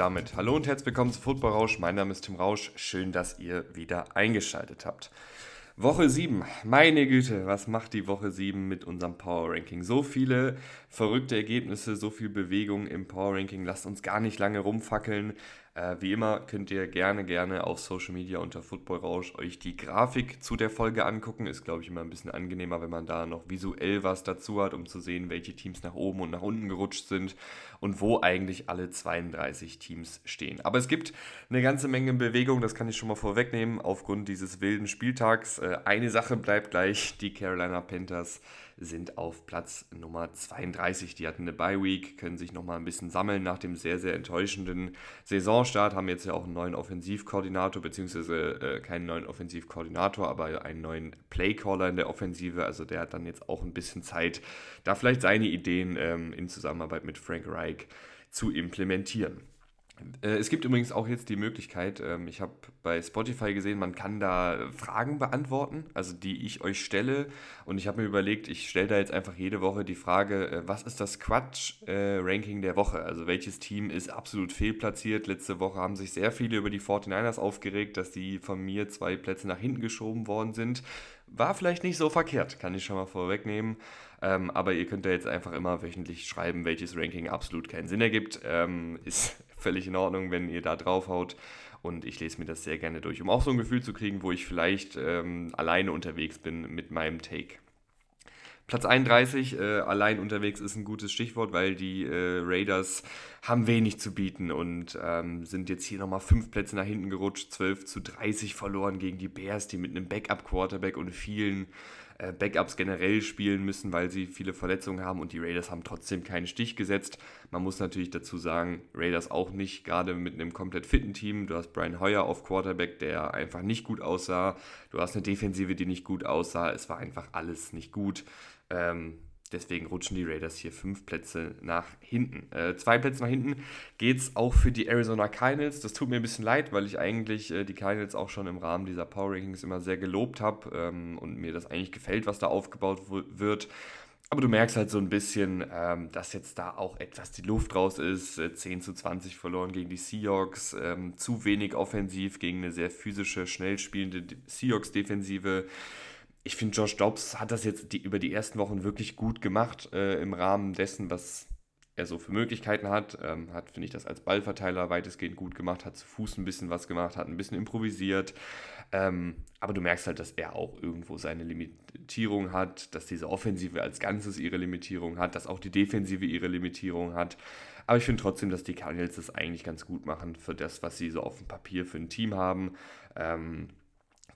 Damit hallo und herzlich willkommen zu Football Rausch. Mein Name ist Tim Rausch. Schön, dass ihr wieder eingeschaltet habt. Woche 7. Meine Güte, was macht die Woche 7 mit unserem Power Ranking? So viele verrückte Ergebnisse, so viel Bewegung im Power Ranking. Lasst uns gar nicht lange rumfackeln. Äh, wie immer könnt ihr gerne, gerne auf Social Media unter Football Rausch euch die Grafik zu der Folge angucken. Ist, glaube ich, immer ein bisschen angenehmer, wenn man da noch visuell was dazu hat, um zu sehen, welche Teams nach oben und nach unten gerutscht sind und wo eigentlich alle 32 Teams stehen. Aber es gibt eine ganze Menge Bewegung, das kann ich schon mal vorwegnehmen, aufgrund dieses wilden Spieltags. Äh, eine Sache bleibt gleich, die Carolina Panthers sind auf Platz Nummer 32. Die hatten eine Bye Week, können sich nochmal ein bisschen sammeln nach dem sehr, sehr enttäuschenden Saisonstart. Haben jetzt ja auch einen neuen Offensivkoordinator, beziehungsweise äh, keinen neuen Offensivkoordinator, aber einen neuen Playcaller in der Offensive. Also der hat dann jetzt auch ein bisschen Zeit, da vielleicht seine Ideen ähm, in Zusammenarbeit mit Frank Reich zu implementieren. Äh, es gibt übrigens auch jetzt die Möglichkeit, ähm, ich habe bei Spotify gesehen, man kann da Fragen beantworten, also die ich euch stelle. Und ich habe mir überlegt, ich stelle da jetzt einfach jede Woche die Frage, äh, was ist das Quatsch-Ranking äh, der Woche? Also welches Team ist absolut fehlplatziert? Letzte Woche haben sich sehr viele über die 49ers aufgeregt, dass die von mir zwei Plätze nach hinten geschoben worden sind. War vielleicht nicht so verkehrt, kann ich schon mal vorwegnehmen. Ähm, aber ihr könnt da jetzt einfach immer wöchentlich schreiben, welches Ranking absolut keinen Sinn ergibt. Ähm, ist völlig in Ordnung, wenn ihr da draufhaut. Und ich lese mir das sehr gerne durch, um auch so ein Gefühl zu kriegen, wo ich vielleicht ähm, alleine unterwegs bin mit meinem Take. Platz 31, äh, allein unterwegs ist ein gutes Stichwort, weil die äh, Raiders haben wenig zu bieten und ähm, sind jetzt hier nochmal fünf Plätze nach hinten gerutscht, 12 zu 30 verloren gegen die Bears, die mit einem Backup-Quarterback und vielen Backups generell spielen müssen, weil sie viele Verletzungen haben und die Raiders haben trotzdem keinen Stich gesetzt. Man muss natürlich dazu sagen, Raiders auch nicht gerade mit einem komplett fitten Team. Du hast Brian Hoyer auf Quarterback, der einfach nicht gut aussah. Du hast eine Defensive, die nicht gut aussah. Es war einfach alles nicht gut. Ähm, Deswegen rutschen die Raiders hier fünf Plätze nach hinten. Äh, zwei Plätze nach hinten geht es auch für die Arizona Cardinals. Das tut mir ein bisschen leid, weil ich eigentlich äh, die Cardinals auch schon im Rahmen dieser Power Rankings immer sehr gelobt habe ähm, und mir das eigentlich gefällt, was da aufgebaut wird. Aber du merkst halt so ein bisschen, ähm, dass jetzt da auch etwas die Luft raus ist. Äh, 10 zu 20 verloren gegen die Seahawks. Ähm, zu wenig offensiv gegen eine sehr physische, schnell spielende Seahawks-Defensive ich finde, Josh Dobbs hat das jetzt die, über die ersten Wochen wirklich gut gemacht äh, im Rahmen dessen, was er so für Möglichkeiten hat. Ähm, hat, finde ich, das als Ballverteiler weitestgehend gut gemacht, hat zu Fuß ein bisschen was gemacht, hat ein bisschen improvisiert. Ähm, aber du merkst halt, dass er auch irgendwo seine Limitierung hat, dass diese Offensive als Ganzes ihre Limitierung hat, dass auch die Defensive ihre Limitierung hat. Aber ich finde trotzdem, dass die Cardinals das eigentlich ganz gut machen für das, was sie so auf dem Papier für ein Team haben. Ähm,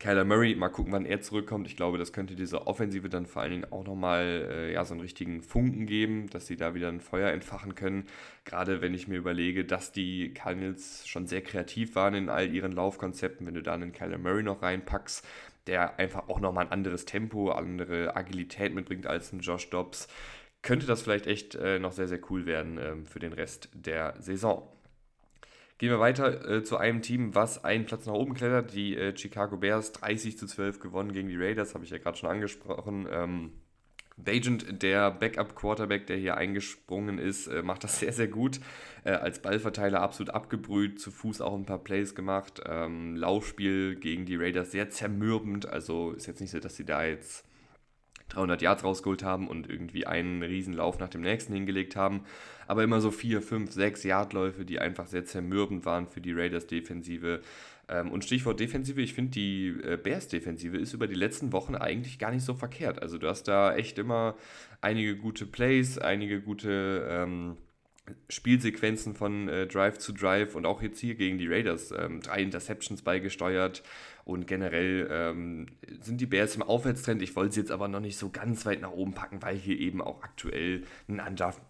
Kyler Murray, mal gucken, wann er zurückkommt. Ich glaube, das könnte dieser Offensive dann vor allen Dingen auch nochmal äh, ja, so einen richtigen Funken geben, dass sie da wieder ein Feuer entfachen können. Gerade wenn ich mir überlege, dass die Cardinals schon sehr kreativ waren in all ihren Laufkonzepten, wenn du da einen Kyler Murray noch reinpackst, der einfach auch nochmal ein anderes Tempo, andere Agilität mitbringt als ein Josh Dobbs, könnte das vielleicht echt äh, noch sehr, sehr cool werden äh, für den Rest der Saison. Gehen wir weiter äh, zu einem Team, was einen Platz nach oben klettert. Die äh, Chicago Bears 30 zu 12 gewonnen gegen die Raiders, habe ich ja gerade schon angesprochen. Ähm, Bajent, der Backup-Quarterback, der hier eingesprungen ist, äh, macht das sehr, sehr gut. Äh, als Ballverteiler absolut abgebrüht, zu Fuß auch ein paar Plays gemacht. Ähm, Laufspiel gegen die Raiders sehr zermürbend. Also ist jetzt nicht so, dass sie da jetzt 300 Yards rausgeholt haben und irgendwie einen Riesenlauf nach dem nächsten hingelegt haben. Aber immer so 4, 5, 6 Yardläufe, die einfach sehr zermürbend waren für die Raiders-Defensive. Ähm, und Stichwort Defensive, ich finde, die äh, Bears-Defensive ist über die letzten Wochen eigentlich gar nicht so verkehrt. Also du hast da echt immer einige gute Plays, einige gute... Ähm, Spielsequenzen von äh, Drive zu Drive und auch jetzt hier gegen die Raiders ähm, drei Interceptions beigesteuert und generell ähm, sind die Bears im Aufwärtstrend. Ich wollte sie jetzt aber noch nicht so ganz weit nach oben packen, weil hier eben auch aktuell ein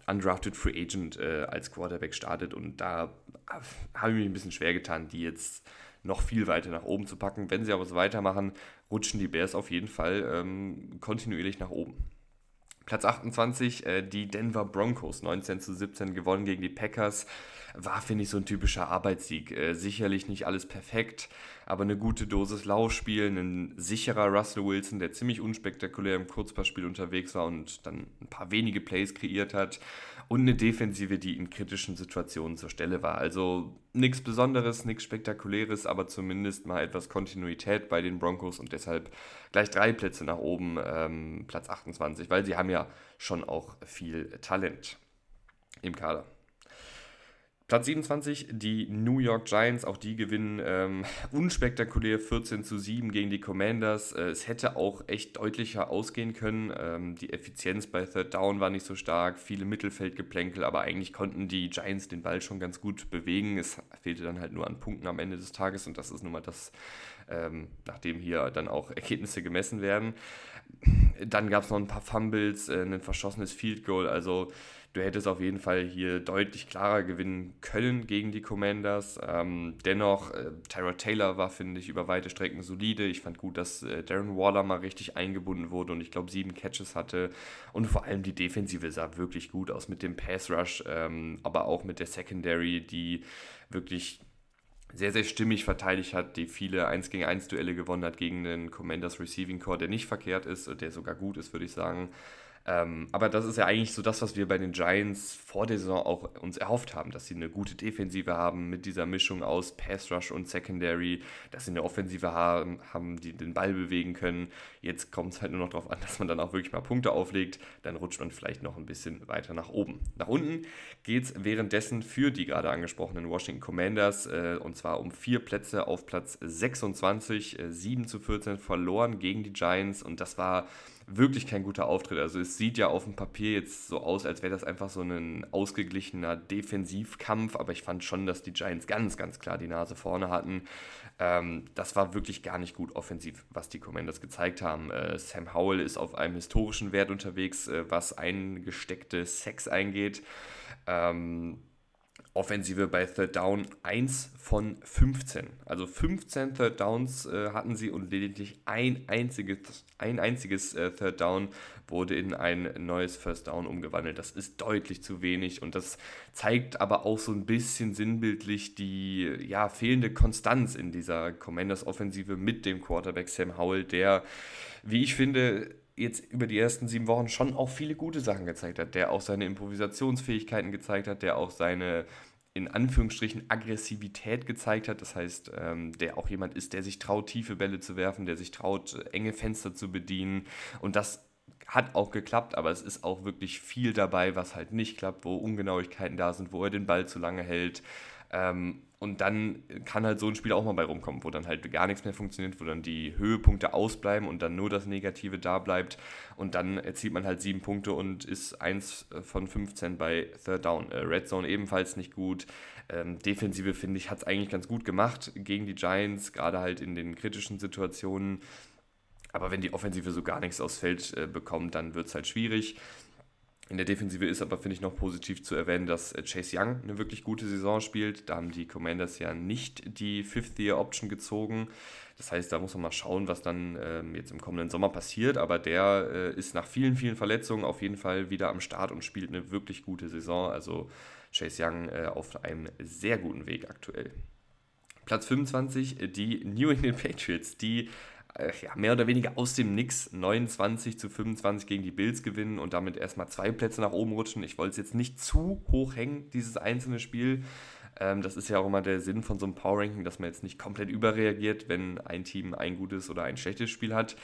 undrafted Free Agent äh, als Quarterback startet und da habe ich mich ein bisschen schwer getan, die jetzt noch viel weiter nach oben zu packen. Wenn sie aber so weitermachen, rutschen die Bears auf jeden Fall ähm, kontinuierlich nach oben. Platz 28, äh, die Denver Broncos, 19 zu 17 gewonnen gegen die Packers. War, finde ich, so ein typischer Arbeitssieg. Äh, sicherlich nicht alles perfekt, aber eine gute Dosis Laufspiel, ein sicherer Russell Wilson, der ziemlich unspektakulär im Kurzpassspiel unterwegs war und dann ein paar wenige Plays kreiert hat. Und eine Defensive, die in kritischen Situationen zur Stelle war. Also nichts Besonderes, nichts Spektakuläres, aber zumindest mal etwas Kontinuität bei den Broncos und deshalb gleich drei Plätze nach oben, ähm, Platz 28, weil sie haben ja schon auch viel Talent im Kader. Platz 27, die New York Giants, auch die gewinnen ähm, unspektakulär 14 zu 7 gegen die Commanders. Äh, es hätte auch echt deutlicher ausgehen können. Ähm, die Effizienz bei Third Down war nicht so stark, viele Mittelfeldgeplänkel, aber eigentlich konnten die Giants den Ball schon ganz gut bewegen. Es fehlte dann halt nur an Punkten am Ende des Tages und das ist nun mal das, ähm, nachdem hier dann auch Ergebnisse gemessen werden. Dann gab es noch ein paar Fumbles, äh, ein verschossenes Field Goal, also du hättest auf jeden Fall hier deutlich klarer gewinnen können gegen die Commanders. Ähm, dennoch, äh, Tyra Taylor war, finde ich, über weite Strecken solide. Ich fand gut, dass äh, Darren Waller mal richtig eingebunden wurde und ich glaube sieben Catches hatte. Und vor allem die Defensive sah wirklich gut aus mit dem Pass Rush, ähm, aber auch mit der Secondary, die wirklich sehr, sehr stimmig verteidigt hat, die viele 1 gegen 1 Duelle gewonnen hat gegen den Commanders Receiving Core, der nicht verkehrt ist, der sogar gut ist, würde ich sagen. Ähm, aber das ist ja eigentlich so das, was wir bei den Giants vor der Saison auch uns erhofft haben, dass sie eine gute Defensive haben mit dieser Mischung aus Pass Rush und Secondary, dass sie eine Offensive haben, haben die den Ball bewegen können. Jetzt kommt es halt nur noch darauf an, dass man dann auch wirklich mal Punkte auflegt. Dann rutscht man vielleicht noch ein bisschen weiter nach oben. Nach unten geht es währenddessen für die gerade angesprochenen Washington Commanders äh, und zwar um vier Plätze auf Platz 26, äh, 7 zu 14 verloren gegen die Giants und das war wirklich kein guter Auftritt. Also es sieht ja auf dem Papier jetzt so aus, als wäre das einfach so ein ausgeglichener Defensivkampf, aber ich fand schon, dass die Giants ganz, ganz klar die Nase vorne hatten. Ähm, das war wirklich gar nicht gut offensiv, was die Commanders gezeigt haben. Äh, Sam Howell ist auf einem historischen Wert unterwegs, äh, was eingesteckte Sex eingeht. Ähm, Offensive bei Third Down 1 von 15. Also 15 Third Downs äh, hatten sie und lediglich ein einziges, ein einziges äh, Third Down wurde in ein neues First Down umgewandelt. Das ist deutlich zu wenig und das zeigt aber auch so ein bisschen sinnbildlich die ja, fehlende Konstanz in dieser Commanders Offensive mit dem Quarterback Sam Howell, der, wie ich finde, jetzt über die ersten sieben Wochen schon auch viele gute Sachen gezeigt hat, der auch seine Improvisationsfähigkeiten gezeigt hat, der auch seine in Anführungsstrichen Aggressivität gezeigt hat. Das heißt, ähm, der auch jemand ist, der sich traut, tiefe Bälle zu werfen, der sich traut, enge Fenster zu bedienen. Und das hat auch geklappt, aber es ist auch wirklich viel dabei, was halt nicht klappt, wo Ungenauigkeiten da sind, wo er den Ball zu lange hält. Ähm, und dann kann halt so ein Spiel auch mal bei rumkommen, wo dann halt gar nichts mehr funktioniert, wo dann die Höhepunkte ausbleiben und dann nur das Negative da bleibt. Und dann erzielt man halt sieben Punkte und ist eins von 15 bei Third Down. Äh, Red Zone ebenfalls nicht gut. Ähm, Defensive, finde ich, hat es eigentlich ganz gut gemacht gegen die Giants, gerade halt in den kritischen Situationen. Aber wenn die Offensive so gar nichts aufs Feld äh, bekommt, dann wird es halt schwierig. In der Defensive ist aber, finde ich, noch positiv zu erwähnen, dass äh, Chase Young eine wirklich gute Saison spielt. Da haben die Commanders ja nicht die Fifth-Year-Option gezogen. Das heißt, da muss man mal schauen, was dann ähm, jetzt im kommenden Sommer passiert. Aber der äh, ist nach vielen, vielen Verletzungen auf jeden Fall wieder am Start und spielt eine wirklich gute Saison. Also Chase Young äh, auf einem sehr guten Weg aktuell. Platz 25, äh, die New England Patriots, die ja, mehr oder weniger aus dem Nix 29 zu 25 gegen die Bills gewinnen und damit erstmal zwei Plätze nach oben rutschen. Ich wollte es jetzt nicht zu hoch hängen, dieses einzelne Spiel. Ähm, das ist ja auch immer der Sinn von so einem Power Ranking, dass man jetzt nicht komplett überreagiert, wenn ein Team ein gutes oder ein schlechtes Spiel hat.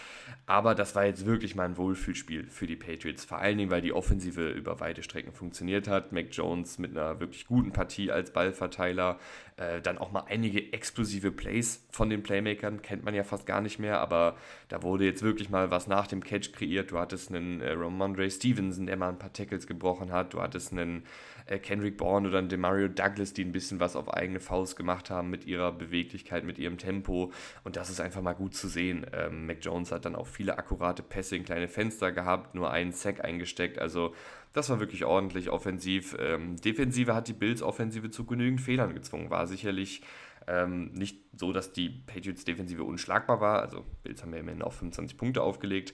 Aber das war jetzt wirklich mal ein Wohlfühlspiel für die Patriots. Vor allen Dingen, weil die Offensive über weite Strecken funktioniert hat. Mac Jones mit einer wirklich guten Partie als Ballverteiler. Äh, dann auch mal einige explosive Plays von den Playmakern, kennt man ja fast gar nicht mehr, aber da wurde jetzt wirklich mal was nach dem Catch kreiert. Du hattest einen äh, Ramondre Stevenson, der mal ein paar Tackles gebrochen hat. Du hattest einen äh, Kendrick Bourne oder Demario Douglas, die ein bisschen was auf eigene Faust gemacht haben mit ihrer Beweglichkeit, mit ihrem Tempo. Und das ist einfach mal gut zu sehen. Ähm, Mac Jones hat dann auch viele akkurate Pässe in kleine Fenster gehabt, nur einen Sack eingesteckt. Also das war wirklich ordentlich offensiv. Ähm, Defensive hat die Bills Offensive zu genügend Fehlern gezwungen. War sicherlich ähm, nicht so, dass die Patriots Defensive unschlagbar war. Also Bills haben ja immerhin auch 25 Punkte aufgelegt.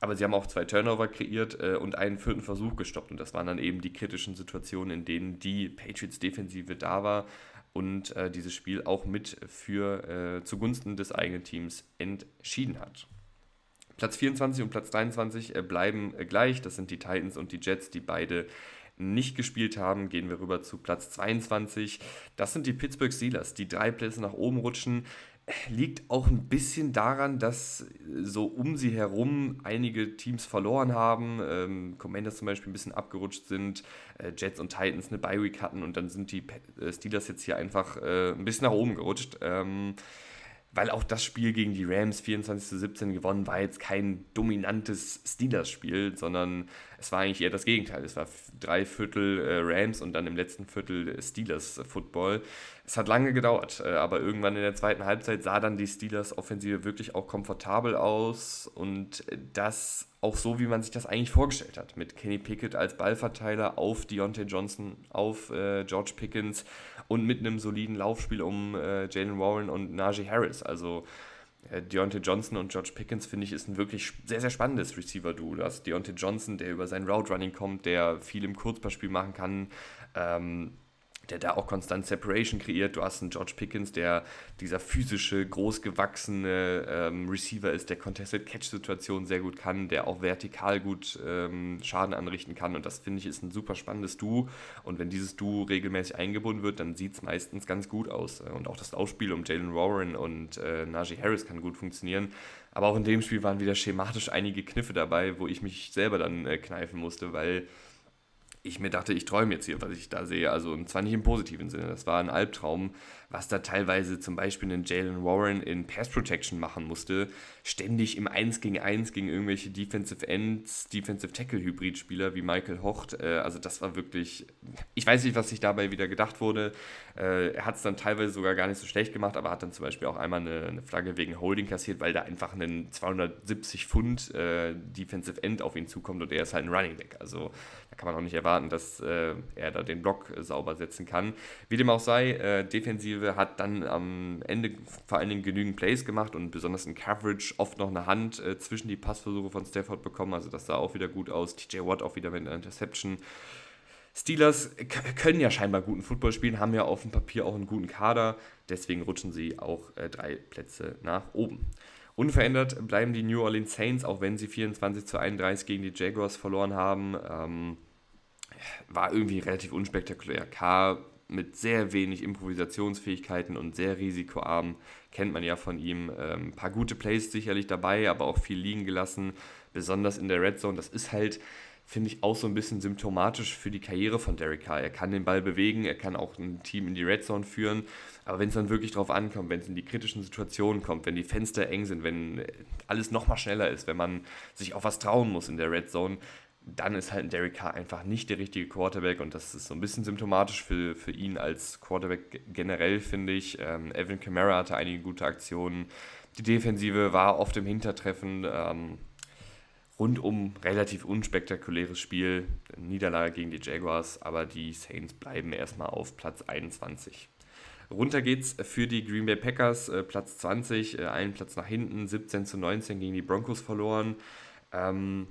Aber sie haben auch zwei Turnover kreiert äh, und einen vierten Versuch gestoppt. Und das waren dann eben die kritischen Situationen, in denen die Patriots-Defensive da war und äh, dieses Spiel auch mit für äh, zugunsten des eigenen Teams entschieden hat. Platz 24 und Platz 23 äh, bleiben äh, gleich. Das sind die Titans und die Jets, die beide nicht gespielt haben, gehen wir rüber zu Platz 22. Das sind die Pittsburgh Steelers, die drei Plätze nach oben rutschen liegt auch ein bisschen daran, dass so um sie herum einige Teams verloren haben. Ähm, Commanders zum Beispiel ein bisschen abgerutscht sind, äh, Jets und Titans eine Bye-Week hatten und dann sind die äh, Steelers jetzt hier einfach äh, ein bisschen nach oben gerutscht. Ähm, weil auch das Spiel gegen die Rams 24 zu 17 gewonnen war jetzt kein dominantes Steelers-Spiel, sondern es war eigentlich eher das Gegenteil. Es war drei Viertel äh, Rams und dann im letzten Viertel Steelers-Football. Es hat lange gedauert, äh, aber irgendwann in der zweiten Halbzeit sah dann die Steelers-Offensive wirklich auch komfortabel aus und das auch so, wie man sich das eigentlich vorgestellt hat. Mit Kenny Pickett als Ballverteiler auf Deontay Johnson, auf äh, George Pickens und mit einem soliden Laufspiel um äh, Jalen Warren und Najee Harris. Also äh, Deontay Johnson und George Pickens, finde ich, ist ein wirklich sehr, sehr spannendes Receiver-Duo. Du hast Deontay Johnson, der über sein Route-Running kommt, der viel im Kurzballspiel machen kann. Ähm, der da auch konstant Separation kreiert. Du hast einen George Pickens, der dieser physische, großgewachsene ähm, Receiver ist, der Contested Catch-Situationen sehr gut kann, der auch vertikal gut ähm, Schaden anrichten kann. Und das finde ich ist ein super spannendes Duo. Und wenn dieses Duo regelmäßig eingebunden wird, dann sieht es meistens ganz gut aus. Und auch das Ausspiel um Jalen Warren und äh, Najee Harris kann gut funktionieren. Aber auch in dem Spiel waren wieder schematisch einige Kniffe dabei, wo ich mich selber dann äh, kneifen musste, weil ich mir dachte, ich träume jetzt hier, was ich da sehe. Also und zwar nicht im positiven Sinne. Das war ein Albtraum, was da teilweise zum Beispiel einen Jalen Warren in Pass Protection machen musste. Ständig im 1 gegen 1 gegen irgendwelche Defensive Ends, Defensive Tackle Hybrid-Spieler wie Michael Hocht. Äh, also das war wirklich, ich weiß nicht, was sich dabei wieder gedacht wurde. Äh, er hat es dann teilweise sogar gar nicht so schlecht gemacht, aber hat dann zum Beispiel auch einmal eine, Flagge wegen Holding kassiert, weil da einfach ein 270 Pfund äh, Defensive End auf ihn zukommt und er ist halt ein Running Back. Also kann man auch nicht erwarten, dass äh, er da den Block äh, sauber setzen kann. Wie dem auch sei, äh, Defensive hat dann am Ende vor allen Dingen genügend Plays gemacht und besonders in Coverage oft noch eine Hand äh, zwischen die Passversuche von Stafford bekommen. Also das sah auch wieder gut aus. TJ Watt auch wieder mit einer Interception. Steelers können ja scheinbar guten Football spielen, haben ja auf dem Papier auch einen guten Kader. Deswegen rutschen sie auch äh, drei Plätze nach oben. Unverändert bleiben die New Orleans Saints, auch wenn sie 24 zu 31 gegen die Jaguars verloren haben. Ähm, war irgendwie relativ unspektakulär. K mit sehr wenig Improvisationsfähigkeiten und sehr risikoarm, kennt man ja von ihm. Ein ähm, paar gute Plays sicherlich dabei, aber auch viel liegen gelassen, besonders in der Red Zone. Das ist halt finde ich auch so ein bisschen symptomatisch für die Karriere von Derek Carr. Er kann den Ball bewegen, er kann auch ein Team in die Red Zone führen, aber wenn es dann wirklich drauf ankommt, wenn es in die kritischen Situationen kommt, wenn die Fenster eng sind, wenn alles nochmal schneller ist, wenn man sich auf was trauen muss in der Red Zone, dann ist halt ein Derek Carr einfach nicht der richtige Quarterback und das ist so ein bisschen symptomatisch für, für ihn als Quarterback generell, finde ich. Ähm, Evan Kamara hatte einige gute Aktionen. Die Defensive war oft im Hintertreffen. Ähm, rundum relativ unspektakuläres Spiel. Niederlage gegen die Jaguars, aber die Saints bleiben erstmal auf Platz 21. Runter geht's für die Green Bay Packers, äh, Platz 20, äh, einen Platz nach hinten, 17 zu 19 gegen die Broncos verloren. Ähm,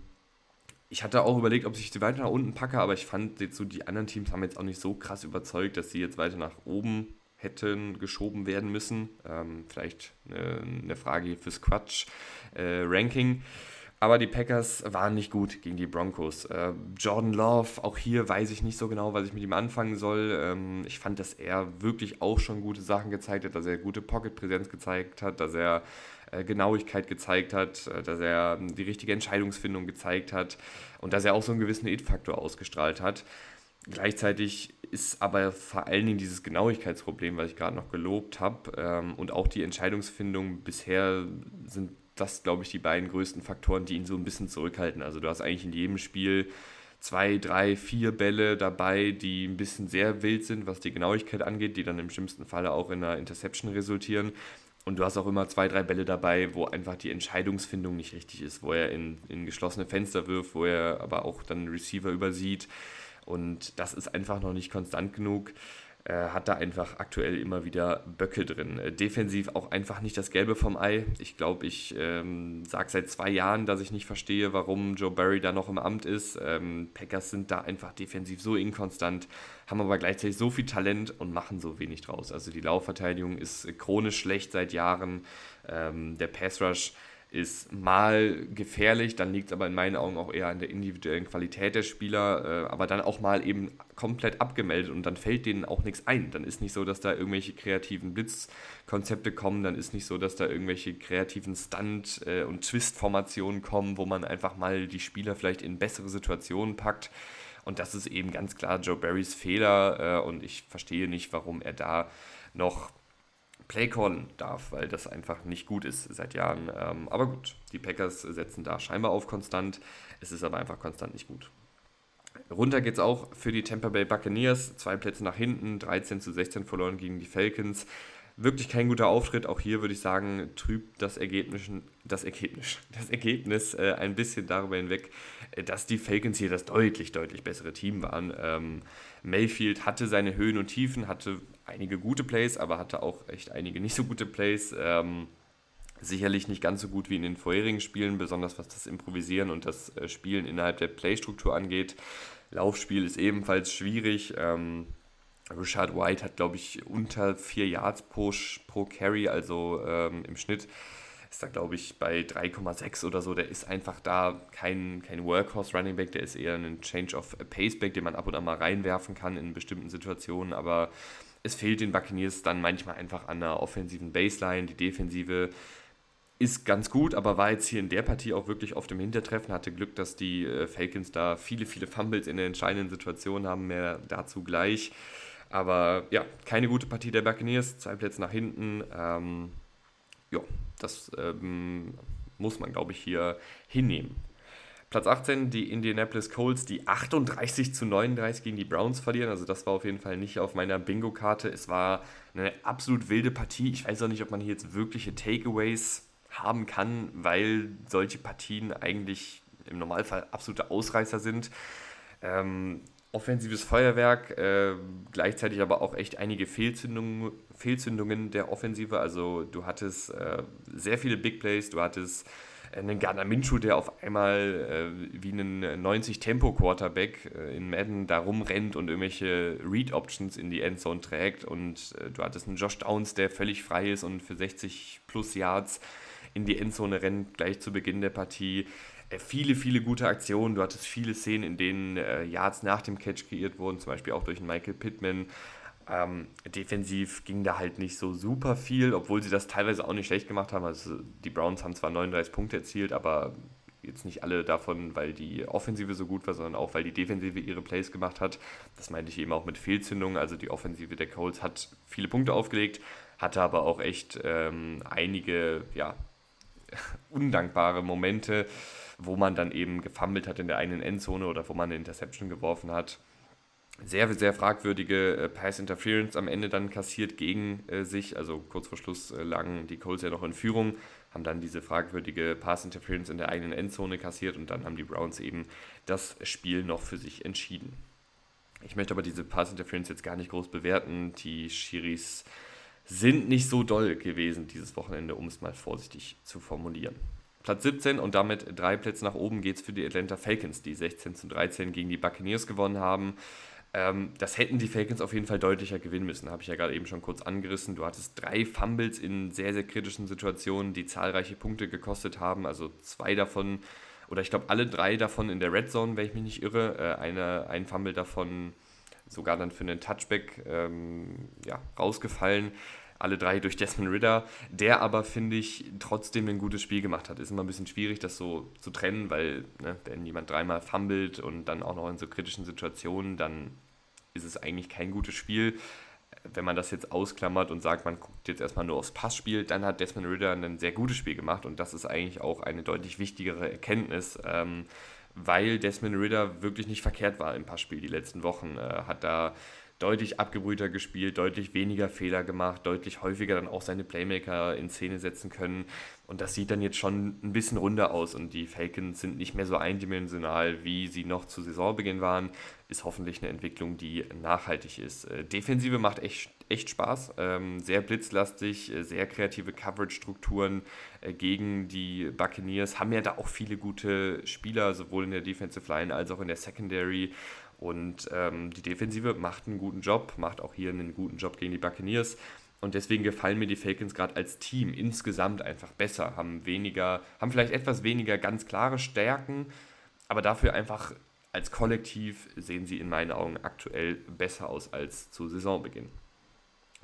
ich hatte auch überlegt, ob ich sie weiter nach unten packe, aber ich fand jetzt so, die anderen Teams haben jetzt auch nicht so krass überzeugt, dass sie jetzt weiter nach oben hätten geschoben werden müssen. Ähm, vielleicht eine, eine Frage fürs Quatsch-Ranking. Äh, aber die Packers waren nicht gut gegen die Broncos. Äh, Jordan Love, auch hier weiß ich nicht so genau, was ich mit ihm anfangen soll. Ähm, ich fand, dass er wirklich auch schon gute Sachen gezeigt hat, dass er gute Pocket-Präsenz gezeigt hat, dass er äh, Genauigkeit gezeigt hat, äh, dass er die richtige Entscheidungsfindung gezeigt hat und dass er auch so einen gewissen It-Faktor ausgestrahlt hat. Gleichzeitig ist aber vor allen Dingen dieses Genauigkeitsproblem, was ich gerade noch gelobt habe, ähm, und auch die Entscheidungsfindung bisher sind das, glaube ich, die beiden größten Faktoren, die ihn so ein bisschen zurückhalten. Also du hast eigentlich in jedem Spiel zwei, drei, vier Bälle dabei, die ein bisschen sehr wild sind, was die Genauigkeit angeht, die dann im schlimmsten Falle auch in einer Interception resultieren. Und du hast auch immer zwei, drei Bälle dabei, wo einfach die Entscheidungsfindung nicht richtig ist, wo er in, in geschlossene Fenster wirft, wo er aber auch dann Receiver übersieht. Und das ist einfach noch nicht konstant genug hat da einfach aktuell immer wieder Böcke drin. Äh, defensiv auch einfach nicht das Gelbe vom Ei. Ich glaube, ich ähm, sage seit zwei Jahren, dass ich nicht verstehe, warum Joe Barry da noch im Amt ist. Ähm, Packers sind da einfach defensiv so inkonstant, haben aber gleichzeitig so viel Talent und machen so wenig draus. Also die Laufverteidigung ist chronisch schlecht seit Jahren. Ähm, der Pass Rush ist mal gefährlich, dann liegt es aber in meinen Augen auch eher an der individuellen Qualität der Spieler, äh, aber dann auch mal eben komplett abgemeldet und dann fällt denen auch nichts ein. Dann ist nicht so, dass da irgendwelche kreativen Blitzkonzepte kommen, dann ist nicht so, dass da irgendwelche kreativen Stunt- äh, und Twist-Formationen kommen, wo man einfach mal die Spieler vielleicht in bessere Situationen packt. Und das ist eben ganz klar Joe Barrys Fehler äh, und ich verstehe nicht, warum er da noch Playcallen darf, weil das einfach nicht gut ist seit Jahren. Ähm, aber gut, die Packers setzen da scheinbar auf konstant. Es ist aber einfach konstant nicht gut. Runter geht es auch für die Tampa Bay Buccaneers. Zwei Plätze nach hinten, 13 zu 16 verloren gegen die Falcons. Wirklich kein guter Auftritt. Auch hier würde ich sagen, trübt das Ergebnis, das Ergebnis, das Ergebnis äh, ein bisschen darüber hinweg, äh, dass die Falcons hier das deutlich, deutlich bessere Team waren. Ähm, Mayfield hatte seine Höhen und Tiefen, hatte einige gute Plays, aber hatte auch echt einige nicht so gute Plays. Ähm, sicherlich nicht ganz so gut wie in den vorherigen Spielen, besonders was das Improvisieren und das äh, Spielen innerhalb der Playstruktur angeht. Laufspiel ist ebenfalls schwierig. Ähm, Richard White hat, glaube ich, unter 4 Yards pro, pro Carry, also ähm, im Schnitt ist da, glaube ich, bei 3,6 oder so. Der ist einfach da kein, kein Workhorse Running Back, der ist eher ein Change of Pace Back, den man ab und an mal reinwerfen kann in bestimmten Situationen. Aber es fehlt den Buccaneers dann manchmal einfach an einer offensiven Baseline. Die Defensive ist ganz gut, aber war jetzt hier in der Partie auch wirklich auf dem Hintertreffen. Hatte Glück, dass die äh, Falcons da viele, viele Fumbles in der entscheidenden Situation haben. Mehr dazu gleich. Aber ja, keine gute Partie der Buccaneers. Zwei Plätze nach hinten. Ähm, ja, das ähm, muss man, glaube ich, hier hinnehmen. Platz 18, die Indianapolis Colts, die 38 zu 39 gegen die Browns verlieren. Also das war auf jeden Fall nicht auf meiner Bingo-Karte. Es war eine absolut wilde Partie. Ich weiß auch nicht, ob man hier jetzt wirkliche Takeaways haben kann, weil solche Partien eigentlich im Normalfall absolute Ausreißer sind. Ähm, offensives Feuerwerk, äh, gleichzeitig aber auch echt einige Fehlzündungen, Fehlzündungen der Offensive. Also du hattest äh, sehr viele Big Plays, du hattest einen Gardner Minshew, der auf einmal äh, wie ein 90-Tempo-Quarterback äh, in Madden da rumrennt und irgendwelche Read-Options in die Endzone trägt und äh, du hattest einen Josh Downs, der völlig frei ist und für 60 plus Yards in die Endzone rennt, gleich zu Beginn der Partie. Äh, viele, viele gute Aktionen. Du hattest viele Szenen, in denen äh, Yards nach dem Catch kreiert wurden, zum Beispiel auch durch Michael Pittman. Ähm, defensiv ging da halt nicht so super viel, obwohl sie das teilweise auch nicht schlecht gemacht haben. Also die Browns haben zwar 39 Punkte erzielt, aber jetzt nicht alle davon, weil die Offensive so gut war, sondern auch, weil die Defensive ihre Plays gemacht hat. Das meinte ich eben auch mit Fehlzündungen. Also die Offensive der Colts hat viele Punkte aufgelegt, hatte aber auch echt ähm, einige ja, undankbare Momente wo man dann eben gefummelt hat in der eigenen Endzone oder wo man eine Interception geworfen hat. Sehr, sehr fragwürdige äh, Pass Interference am Ende dann kassiert gegen äh, sich. Also kurz vor Schluss äh, lagen die Colts ja noch in Führung, haben dann diese fragwürdige Pass Interference in der eigenen Endzone kassiert und dann haben die Browns eben das Spiel noch für sich entschieden. Ich möchte aber diese Pass Interference jetzt gar nicht groß bewerten. Die Schiris sind nicht so doll gewesen dieses Wochenende, um es mal vorsichtig zu formulieren. Platz 17 und damit drei Plätze nach oben geht es für die Atlanta Falcons, die 16 zu 13 gegen die Buccaneers gewonnen haben. Ähm, das hätten die Falcons auf jeden Fall deutlicher gewinnen müssen, habe ich ja gerade eben schon kurz angerissen. Du hattest drei Fumbles in sehr, sehr kritischen Situationen, die zahlreiche Punkte gekostet haben. Also zwei davon, oder ich glaube alle drei davon in der Red Zone, wenn ich mich nicht irre. Äh, eine, ein Fumble davon sogar dann für einen Touchback ähm, ja, rausgefallen alle drei durch Desmond Ritter, der aber, finde ich, trotzdem ein gutes Spiel gemacht hat. Ist immer ein bisschen schwierig, das so zu trennen, weil ne, wenn jemand dreimal fummelt und dann auch noch in so kritischen Situationen, dann ist es eigentlich kein gutes Spiel. Wenn man das jetzt ausklammert und sagt, man guckt jetzt erstmal nur aufs Passspiel, dann hat Desmond Ritter ein sehr gutes Spiel gemacht und das ist eigentlich auch eine deutlich wichtigere Erkenntnis. Ähm, weil Desmond Ritter wirklich nicht verkehrt war im Passspiel die letzten Wochen. Äh, hat da deutlich abgebrühter gespielt, deutlich weniger Fehler gemacht, deutlich häufiger dann auch seine Playmaker in Szene setzen können. Und das sieht dann jetzt schon ein bisschen runder aus und die Falcons sind nicht mehr so eindimensional, wie sie noch zu Saisonbeginn waren. Ist hoffentlich eine Entwicklung, die nachhaltig ist. Äh, Defensive macht echt, echt Spaß, ähm, sehr blitzlastig, äh, sehr kreative Coverage-Strukturen äh, gegen die Buccaneers. Haben ja da auch viele gute Spieler, sowohl in der Defensive Line als auch in der Secondary. Und ähm, die Defensive macht einen guten Job, macht auch hier einen guten Job gegen die Buccaneers. Und deswegen gefallen mir die Falcons gerade als Team insgesamt einfach besser, haben weniger, haben vielleicht etwas weniger ganz klare Stärken, aber dafür einfach als Kollektiv sehen sie in meinen Augen aktuell besser aus als zu Saisonbeginn.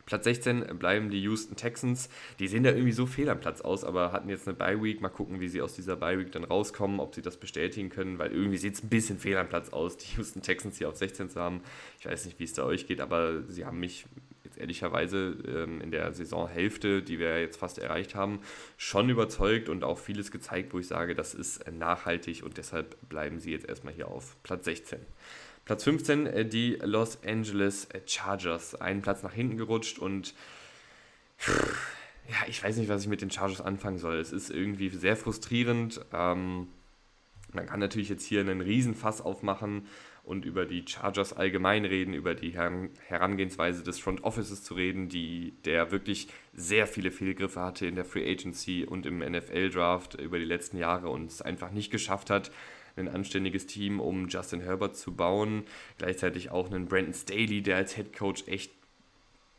Platz 16 bleiben die Houston Texans. Die sehen da irgendwie so fehl am Platz aus, aber hatten jetzt eine Bye-Week. Mal gucken, wie sie aus dieser Bye-Week dann rauskommen, ob sie das bestätigen können, weil irgendwie sieht es ein bisschen fehl am Platz aus, die Houston Texans hier auf 16 zu haben. Ich weiß nicht, wie es da euch geht, aber sie haben mich ehrlicherweise ähm, in der Saisonhälfte, die wir jetzt fast erreicht haben, schon überzeugt und auch vieles gezeigt, wo ich sage, das ist nachhaltig und deshalb bleiben sie jetzt erstmal hier auf Platz 16. Platz 15 äh, die Los Angeles Chargers. Einen Platz nach hinten gerutscht und ja, ich weiß nicht, was ich mit den Chargers anfangen soll. Es ist irgendwie sehr frustrierend. Ähm, man kann natürlich jetzt hier einen Riesenfass aufmachen und über die Chargers allgemein reden, über die Herangehensweise des Front Offices zu reden, die, der wirklich sehr viele Fehlgriffe hatte in der Free Agency und im NFL-Draft über die letzten Jahre und es einfach nicht geschafft hat, ein anständiges Team um Justin Herbert zu bauen. Gleichzeitig auch einen Brandon Staley, der als Head Coach echt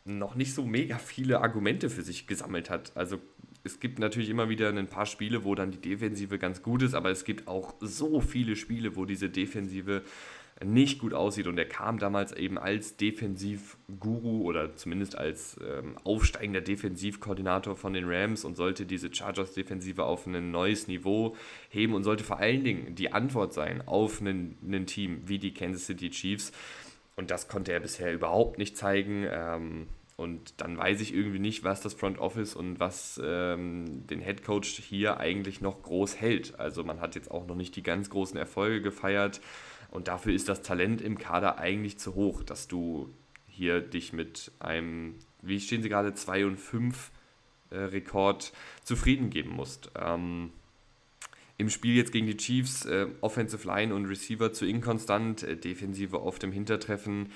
noch nicht so mega viele Argumente für sich gesammelt hat. Also es gibt natürlich immer wieder ein paar Spiele, wo dann die Defensive ganz gut ist, aber es gibt auch so viele Spiele, wo diese Defensive nicht gut aussieht. Und er kam damals eben als Defensivguru oder zumindest als ähm, aufsteigender Defensivkoordinator von den Rams und sollte diese Chargers-Defensive auf ein neues Niveau heben und sollte vor allen Dingen die Antwort sein auf ein Team wie die Kansas City Chiefs. Und das konnte er bisher überhaupt nicht zeigen. Ähm, und dann weiß ich irgendwie nicht, was das Front Office und was ähm, den Head Coach hier eigentlich noch groß hält. Also man hat jetzt auch noch nicht die ganz großen Erfolge gefeiert. Und dafür ist das Talent im Kader eigentlich zu hoch, dass du hier dich mit einem, wie stehen sie gerade, 2 und 5 äh, Rekord zufrieden geben musst. Ähm, Im Spiel jetzt gegen die Chiefs, äh, Offensive Line und Receiver zu inkonstant, äh, Defensive oft im Hintertreffen.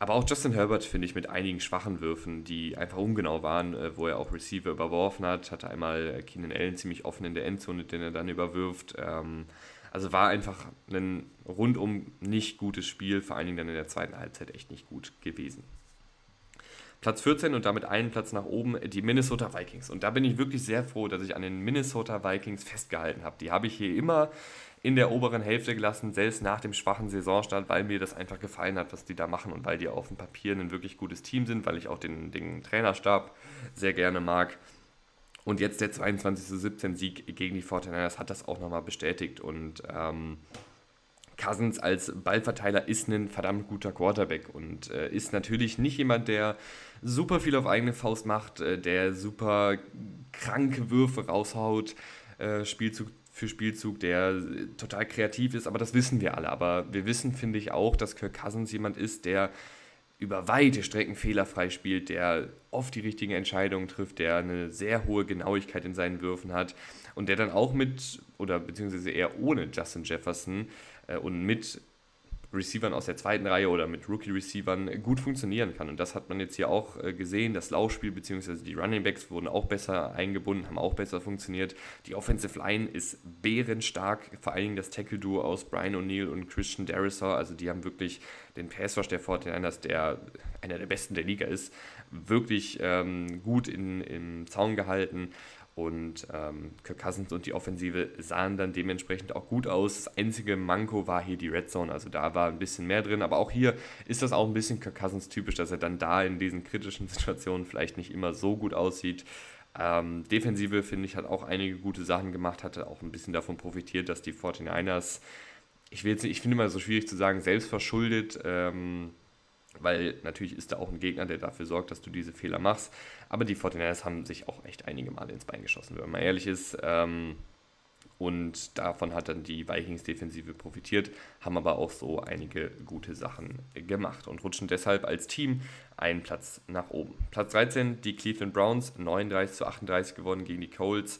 Aber auch Justin Herbert finde ich mit einigen schwachen Würfen, die einfach ungenau waren, äh, wo er auch Receiver überworfen hat. Hatte einmal Keenan Allen ziemlich offen in der Endzone, den er dann überwirft. Ähm, also war einfach ein rundum nicht gutes Spiel, vor allen Dingen dann in der zweiten Halbzeit echt nicht gut gewesen. Platz 14 und damit einen Platz nach oben die Minnesota Vikings. Und da bin ich wirklich sehr froh, dass ich an den Minnesota Vikings festgehalten habe. Die habe ich hier immer in der oberen Hälfte gelassen, selbst nach dem schwachen Saisonstart, weil mir das einfach gefallen hat, was die da machen und weil die auf dem Papier ein wirklich gutes Team sind, weil ich auch den, den Trainerstab sehr gerne mag. Und jetzt der 22-17 Sieg gegen die 49ers hat das auch nochmal bestätigt. Und ähm, Cousins als Ballverteiler ist ein verdammt guter Quarterback und äh, ist natürlich nicht jemand, der super viel auf eigene Faust macht, äh, der super kranke Würfe raushaut, äh, Spielzug für Spielzug, der total kreativ ist, aber das wissen wir alle. Aber wir wissen, finde ich, auch, dass Kirk Cousins jemand ist, der über weite Strecken fehlerfrei spielt, der oft die richtigen Entscheidungen trifft, der eine sehr hohe Genauigkeit in seinen Würfen hat und der dann auch mit, oder beziehungsweise eher ohne Justin Jefferson äh, und mit Receivern aus der zweiten Reihe oder mit Rookie-Receivern gut funktionieren kann. Und das hat man jetzt hier auch äh, gesehen. Das Laufspiel bzw. die Running Backs wurden auch besser eingebunden, haben auch besser funktioniert. Die Offensive Line ist bärenstark, vor allen Dingen das Tackle-Duo aus Brian O'Neill und Christian Derisor. Also die haben wirklich den Passwash der 49ers, der einer der besten der Liga ist, wirklich ähm, gut in, im Zaun gehalten. Und ähm, Kirk Cousins und die Offensive sahen dann dementsprechend auch gut aus. Das einzige Manko war hier die Red Zone, also da war ein bisschen mehr drin. Aber auch hier ist das auch ein bisschen Kirk Cousins typisch, dass er dann da in diesen kritischen Situationen vielleicht nicht immer so gut aussieht. Ähm, Defensive, finde ich, hat auch einige gute Sachen gemacht, hatte auch ein bisschen davon profitiert, dass die 49ers, ich, ich finde immer so schwierig zu sagen, selbst verschuldet, ähm, weil natürlich ist da auch ein Gegner, der dafür sorgt, dass du diese Fehler machst. Aber die 49ers haben sich auch echt einige Male ins Bein geschossen, wenn man ehrlich ist. Ähm, und davon hat dann die Vikings-Defensive profitiert, haben aber auch so einige gute Sachen gemacht und rutschen deshalb als Team einen Platz nach oben. Platz 13, die Cleveland Browns, 39 zu 38 gewonnen gegen die Colts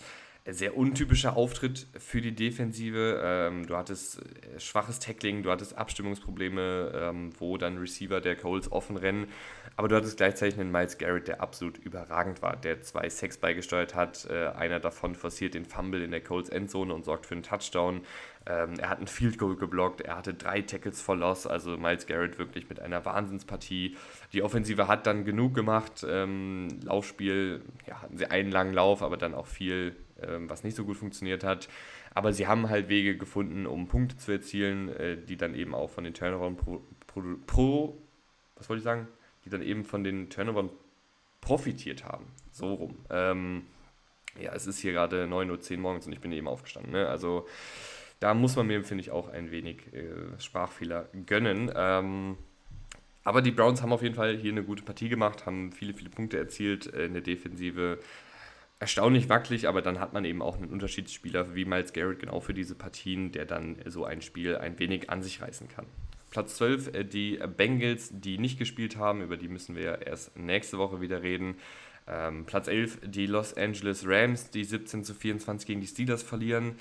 sehr untypischer Auftritt für die Defensive. Ähm, du hattest äh, schwaches Tackling, du hattest Abstimmungsprobleme, ähm, wo dann Receiver der Coles offen rennen. Aber du hattest gleichzeitig einen Miles Garrett, der absolut überragend war, der zwei Sacks beigesteuert hat. Äh, einer davon forciert den Fumble in der Coles Endzone und sorgt für einen Touchdown. Ähm, er hat ein Field Goal geblockt, er hatte drei Tackles for Loss, also Miles Garrett wirklich mit einer Wahnsinnspartie. Die Offensive hat dann genug gemacht. Ähm, Laufspiel, ja, hatten sie einen langen Lauf, aber dann auch viel, was nicht so gut funktioniert hat. Aber sie haben halt Wege gefunden, um Punkte zu erzielen, äh, die dann eben auch von den Turnovern pro, pro, pro was wollte ich sagen? Die dann eben von den Turnovern profitiert haben. So rum. Ähm, ja, es ist hier gerade 9.10 Uhr morgens und ich bin eben aufgestanden. Ne? Also da muss man mir, finde ich, auch ein wenig äh, Sprachfehler gönnen. Ähm, aber die Browns haben auf jeden Fall hier eine gute Partie gemacht, haben viele, viele Punkte erzielt äh, in der Defensive. Erstaunlich wackelig, aber dann hat man eben auch einen Unterschiedsspieler wie Miles Garrett genau für diese Partien, der dann so ein Spiel ein wenig an sich reißen kann. Platz 12, äh, die Bengals, die nicht gespielt haben, über die müssen wir erst nächste Woche wieder reden. Ähm, Platz 11, die Los Angeles Rams, die 17 zu 24 gegen die Steelers verlieren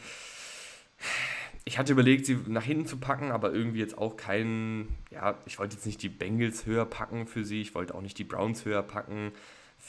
ich hatte überlegt, sie nach hinten zu packen, aber irgendwie jetzt auch keinen, ja, ich wollte jetzt nicht die Bengals höher packen für sie, ich wollte auch nicht die Browns höher packen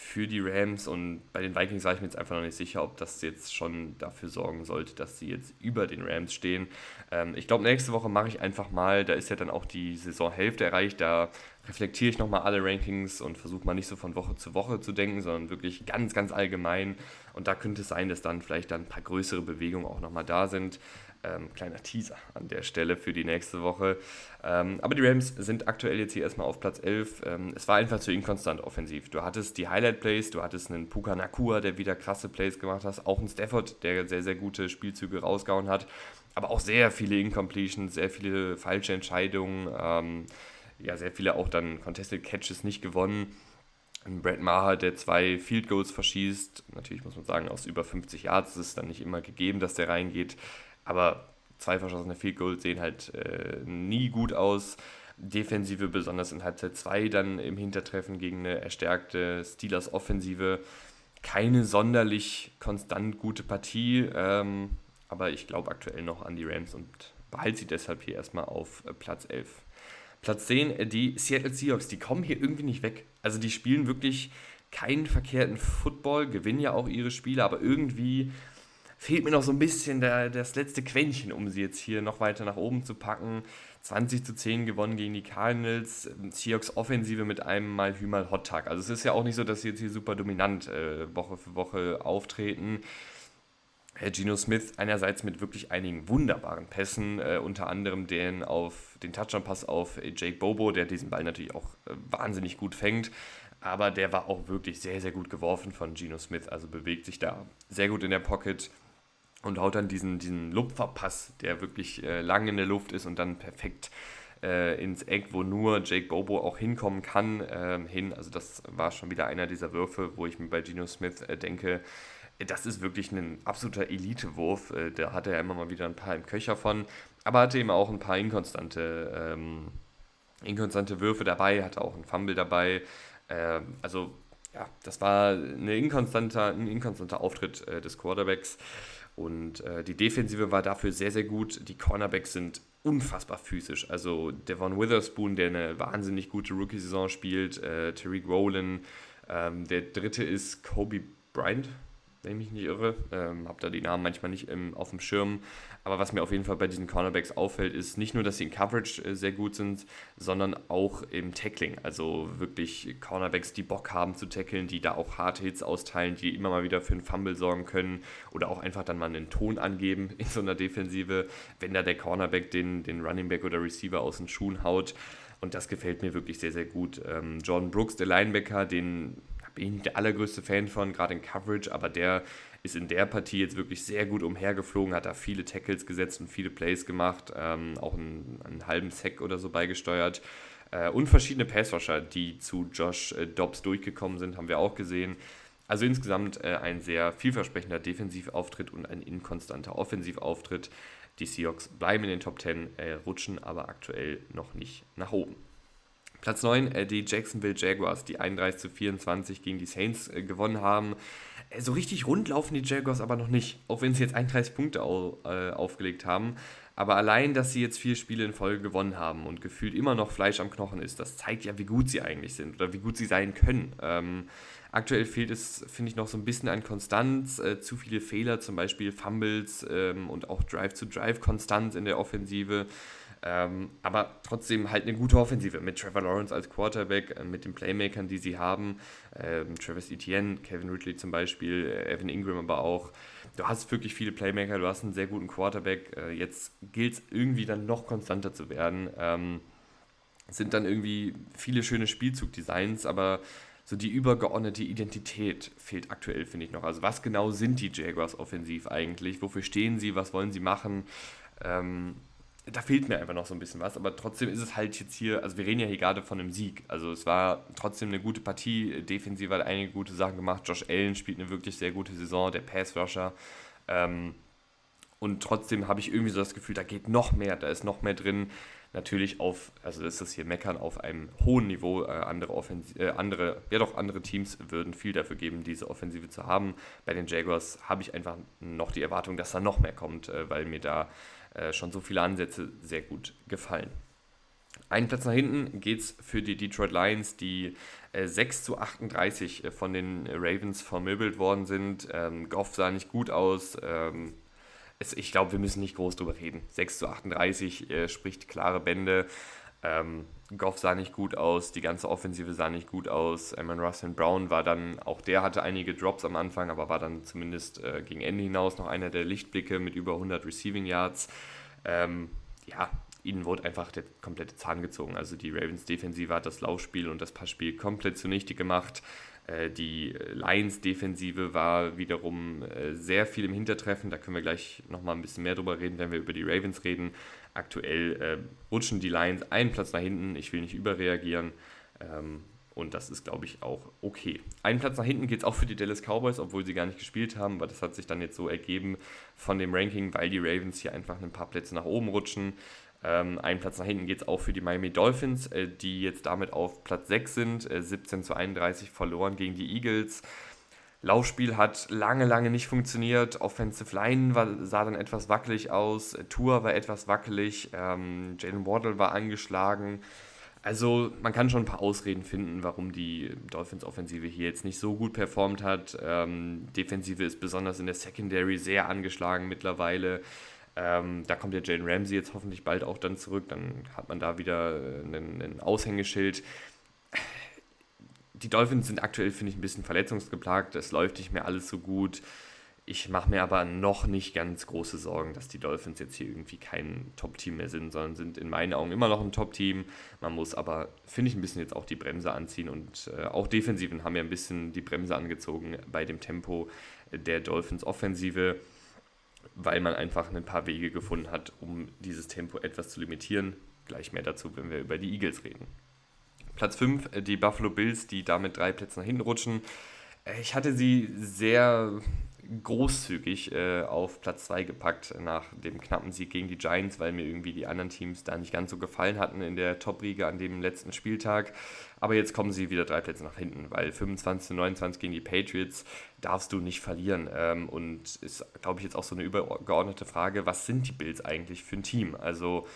für die Rams und bei den Vikings war ich mir jetzt einfach noch nicht sicher, ob das jetzt schon dafür sorgen sollte, dass sie jetzt über den Rams stehen. Ähm, ich glaube, nächste Woche mache ich einfach mal, da ist ja dann auch die Saisonhälfte erreicht, da reflektiere ich nochmal alle Rankings und versuche mal nicht so von Woche zu Woche zu denken, sondern wirklich ganz, ganz allgemein. Und da könnte es sein, dass dann vielleicht dann ein paar größere Bewegungen auch nochmal da sind. Ähm, kleiner Teaser an der Stelle für die nächste Woche. Ähm, aber die Rams sind aktuell jetzt hier erstmal auf Platz 11. Ähm, es war einfach zu inkonstant offensiv. Du hattest die Highlight-Plays, du hattest einen Puka Nakua, der wieder krasse Plays gemacht hat, auch einen Stafford, der sehr, sehr gute Spielzüge rausgehauen hat, aber auch sehr viele Incompletions, sehr viele falsche Entscheidungen, ähm, ja, sehr viele auch dann Contested Catches nicht gewonnen. Brad Maher, der zwei Field Goals verschießt, natürlich muss man sagen, aus über 50 Yards ist es dann nicht immer gegeben, dass der reingeht. Aber zwei verschossene Field Goals sehen halt äh, nie gut aus. Defensive, besonders in Halbzeit 2, dann im Hintertreffen gegen eine erstärkte Steelers Offensive. Keine sonderlich konstant gute Partie, ähm, aber ich glaube aktuell noch an die Rams und behalte sie deshalb hier erstmal auf äh, Platz 11. Platz 10, äh, die Seattle Seahawks, die kommen hier irgendwie nicht weg. Also die spielen wirklich keinen verkehrten Football, gewinnen ja auch ihre Spiele, aber irgendwie fehlt mir noch so ein bisschen der, das letzte Quäntchen, um sie jetzt hier noch weiter nach oben zu packen. 20 zu 10 gewonnen gegen die Cardinals. Seahawks Offensive mit einem mal Hü mal Hot Tag. Also es ist ja auch nicht so, dass sie jetzt hier super dominant äh, Woche für Woche auftreten. Herr Gino Smith einerseits mit wirklich einigen wunderbaren Pässen, äh, unter anderem den auf den Touchdown-Pass auf Jake Bobo, der diesen Ball natürlich auch äh, wahnsinnig gut fängt. Aber der war auch wirklich sehr, sehr gut geworfen von Gino Smith. Also bewegt sich da sehr gut in der Pocket und haut dann diesen, diesen Lupferpass, der wirklich äh, lang in der Luft ist und dann perfekt äh, ins Eck, wo nur Jake Bobo auch hinkommen kann, äh, hin. Also das war schon wieder einer dieser Würfe, wo ich mir bei Geno Smith äh, denke, das ist wirklich ein absoluter Elite-Wurf. Äh, da hat er immer mal wieder ein paar im Köcher von, aber hatte eben auch ein paar inkonstante, ähm, inkonstante Würfe dabei, hatte auch einen Fumble dabei. Ähm, also ja, das war eine inkonstanter, ein inkonstanter Auftritt äh, des Quarterbacks. Und äh, die Defensive war dafür sehr, sehr gut. Die Cornerbacks sind unfassbar physisch. Also Devon Witherspoon, der eine wahnsinnig gute Rookie-Saison spielt, äh, Tariq Rowland, ähm, der dritte ist Kobe Bryant, wenn ich mich nicht irre. Ähm, habe da die Namen manchmal nicht im, auf dem Schirm. Aber was mir auf jeden Fall bei diesen Cornerbacks auffällt, ist nicht nur, dass sie in Coverage äh, sehr gut sind, sondern auch im Tackling. Also wirklich Cornerbacks, die Bock haben zu tackeln, die da auch harte Hits austeilen, die immer mal wieder für einen Fumble sorgen können oder auch einfach dann mal einen Ton angeben in so einer Defensive, wenn da der Cornerback den, den Running Back oder Receiver aus den Schuhen haut. Und das gefällt mir wirklich sehr, sehr gut. Ähm, Jordan Brooks, der Linebacker, den bin ich nicht der allergrößte Fan von, gerade in Coverage, aber der ist in der Partie jetzt wirklich sehr gut umhergeflogen, hat da viele Tackles gesetzt und viele Plays gemacht, ähm, auch einen, einen, halben Sack oder so beigesteuert. Äh, und verschiedene Passwasher, die zu Josh äh, Dobbs durchgekommen sind, haben wir auch gesehen. Also insgesamt äh, ein sehr vielversprechender Defensivauftritt und ein inkonstanter Offensivauftritt. Die Seahawks bleiben in den Top 10, äh, rutschen aber aktuell noch nicht nach oben. Platz 9, äh, die Jacksonville Jaguars, die 31 zu 24 gegen die Saints äh, gewonnen haben. Äh, so richtig rund laufen die Jaguars aber noch nicht, auch wenn sie jetzt 31 Punkte au, aufgelegt haben. Aber allein, dass sie jetzt vier Spiele in Folge gewonnen haben und gefühlt immer noch Fleisch am Knochen ist, das zeigt ja, wie gut sie eigentlich sind oder wie gut sie sein können. Ähm, aktuell fehlt es, finde ich, noch so ein bisschen an Konstanz. Äh, zu viele Fehler, zum Beispiel Fumbles ähm, und auch Drive-to-Drive-Konstanz in der Offensive. Ähm, aber trotzdem halt eine gute Offensive mit Trevor Lawrence als Quarterback, äh, mit den Playmakern, die sie haben. Ähm, Travis Etienne, Kevin Ridley zum Beispiel, äh, Evan Ingram aber auch. Du hast wirklich viele Playmaker, du hast einen sehr guten Quarterback. Äh, jetzt gilt es irgendwie dann noch konstanter zu werden. Ähm, sind dann irgendwie viele schöne Spielzugdesigns, aber so die übergeordnete Identität fehlt aktuell, finde ich noch. Also was genau sind die Jaguars offensiv eigentlich? Wofür stehen sie? Was wollen sie machen? Ähm, da fehlt mir einfach noch so ein bisschen was, aber trotzdem ist es halt jetzt hier, also wir reden ja hier gerade von einem Sieg. Also es war trotzdem eine gute Partie, defensiv hat einige gute Sachen gemacht. Josh Allen spielt eine wirklich sehr gute Saison, der Pass-Rusher. Ähm, und trotzdem habe ich irgendwie so das Gefühl, da geht noch mehr, da ist noch mehr drin. Natürlich auf, also ist das hier Meckern auf einem hohen Niveau. Äh, andere, Offensi äh, andere, ja doch, andere Teams würden viel dafür geben, diese Offensive zu haben. Bei den Jaguars habe ich einfach noch die Erwartung, dass da noch mehr kommt, äh, weil mir da äh, schon so viele Ansätze sehr gut gefallen. Einen Platz nach hinten geht es für die Detroit Lions, die äh, 6 zu 38 äh, von den Ravens vermöbelt worden sind. Ähm, Goff sah nicht gut aus. Ähm, es, ich glaube, wir müssen nicht groß drüber reden. 6 zu 38 äh, spricht klare Bände. Ähm, Goff sah nicht gut aus, die ganze Offensive sah nicht gut aus. Amon Russell Brown war dann, auch der hatte einige Drops am Anfang, aber war dann zumindest äh, gegen Ende hinaus noch einer der Lichtblicke mit über 100 Receiving Yards. Ähm, ja, ihnen wurde einfach der komplette Zahn gezogen. Also die Ravens Defensive hat das Laufspiel und das Passspiel komplett zunichte gemacht. Äh, die Lions Defensive war wiederum äh, sehr viel im Hintertreffen. Da können wir gleich nochmal ein bisschen mehr drüber reden, wenn wir über die Ravens reden. Aktuell äh, rutschen die Lions einen Platz nach hinten. Ich will nicht überreagieren. Ähm, und das ist, glaube ich, auch okay. Einen Platz nach hinten geht es auch für die Dallas Cowboys, obwohl sie gar nicht gespielt haben, aber das hat sich dann jetzt so ergeben von dem Ranking, weil die Ravens hier einfach ein paar Plätze nach oben rutschen. Ähm, einen Platz nach hinten geht es auch für die Miami Dolphins, äh, die jetzt damit auf Platz 6 sind, äh, 17 zu 31 verloren gegen die Eagles. Laufspiel hat lange, lange nicht funktioniert. Offensive Line war, sah dann etwas wackelig aus. Tour war etwas wackelig. Ähm, Jalen Waddle war angeschlagen. Also man kann schon ein paar Ausreden finden, warum die Dolphins-Offensive hier jetzt nicht so gut performt hat. Ähm, Defensive ist besonders in der Secondary sehr angeschlagen mittlerweile. Ähm, da kommt der Jalen Ramsey jetzt hoffentlich bald auch dann zurück. Dann hat man da wieder ein Aushängeschild die Dolphins sind aktuell, finde ich, ein bisschen verletzungsgeplagt. Es läuft nicht mehr alles so gut. Ich mache mir aber noch nicht ganz große Sorgen, dass die Dolphins jetzt hier irgendwie kein Top-Team mehr sind, sondern sind in meinen Augen immer noch ein Top-Team. Man muss aber, finde ich, ein bisschen jetzt auch die Bremse anziehen und äh, auch Defensiven haben ja ein bisschen die Bremse angezogen bei dem Tempo der Dolphins-Offensive, weil man einfach ein paar Wege gefunden hat, um dieses Tempo etwas zu limitieren. Gleich mehr dazu, wenn wir über die Eagles reden. Platz 5 äh, die Buffalo Bills, die damit drei Plätze nach hinten rutschen. Äh, ich hatte sie sehr großzügig äh, auf Platz 2 gepackt nach dem knappen Sieg gegen die Giants, weil mir irgendwie die anderen Teams da nicht ganz so gefallen hatten in der Top-Riege an dem letzten Spieltag. Aber jetzt kommen sie wieder drei Plätze nach hinten, weil 25 zu 29 gegen die Patriots darfst du nicht verlieren. Ähm, und ist, glaube ich, jetzt auch so eine übergeordnete Frage, was sind die Bills eigentlich für ein Team? Also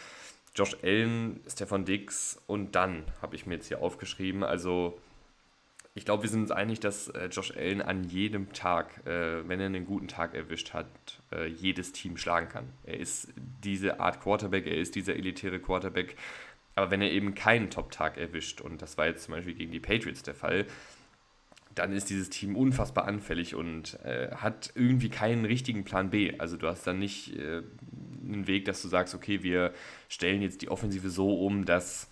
Josh Allen, Stefan Dix und dann habe ich mir jetzt hier aufgeschrieben. Also ich glaube, wir sind uns einig, dass äh, Josh Allen an jedem Tag, äh, wenn er einen guten Tag erwischt hat, äh, jedes Team schlagen kann. Er ist diese Art Quarterback, er ist dieser elitäre Quarterback. Aber wenn er eben keinen Top-Tag erwischt, und das war jetzt zum Beispiel gegen die Patriots der Fall, dann ist dieses Team unfassbar anfällig und äh, hat irgendwie keinen richtigen Plan B. Also du hast dann nicht äh, einen Weg, dass du sagst, okay, wir stellen jetzt die Offensive so um, dass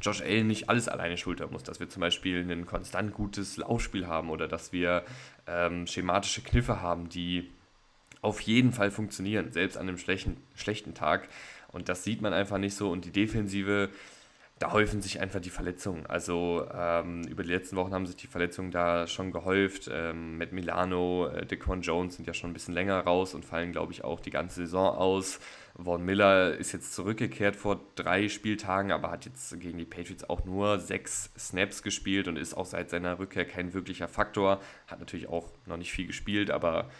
Josh Allen nicht alles alleine schultern muss, dass wir zum Beispiel ein konstant gutes Laufspiel haben oder dass wir ähm, schematische Kniffe haben, die auf jeden Fall funktionieren, selbst an einem schlechten, schlechten Tag. Und das sieht man einfach nicht so. Und die Defensive da häufen sich einfach die Verletzungen. Also ähm, über die letzten Wochen haben sich die Verletzungen da schon gehäuft. Ähm, mit Milano, äh, Dequan Jones sind ja schon ein bisschen länger raus und fallen, glaube ich, auch die ganze Saison aus. Von Miller ist jetzt zurückgekehrt vor drei Spieltagen, aber hat jetzt gegen die Patriots auch nur sechs Snaps gespielt und ist auch seit seiner Rückkehr kein wirklicher Faktor. Hat natürlich auch noch nicht viel gespielt, aber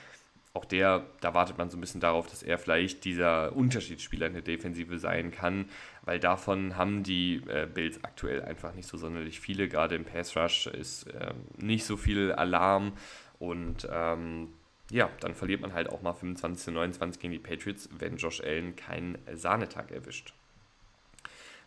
auch der, da wartet man so ein bisschen darauf, dass er vielleicht dieser Unterschiedsspieler in der Defensive sein kann, weil davon haben die äh, Bills aktuell einfach nicht so sonderlich viele. Gerade im Pass Rush ist äh, nicht so viel Alarm und ähm, ja, dann verliert man halt auch mal 25 zu 29 gegen die Patriots, wenn Josh Allen keinen Sahnetag erwischt.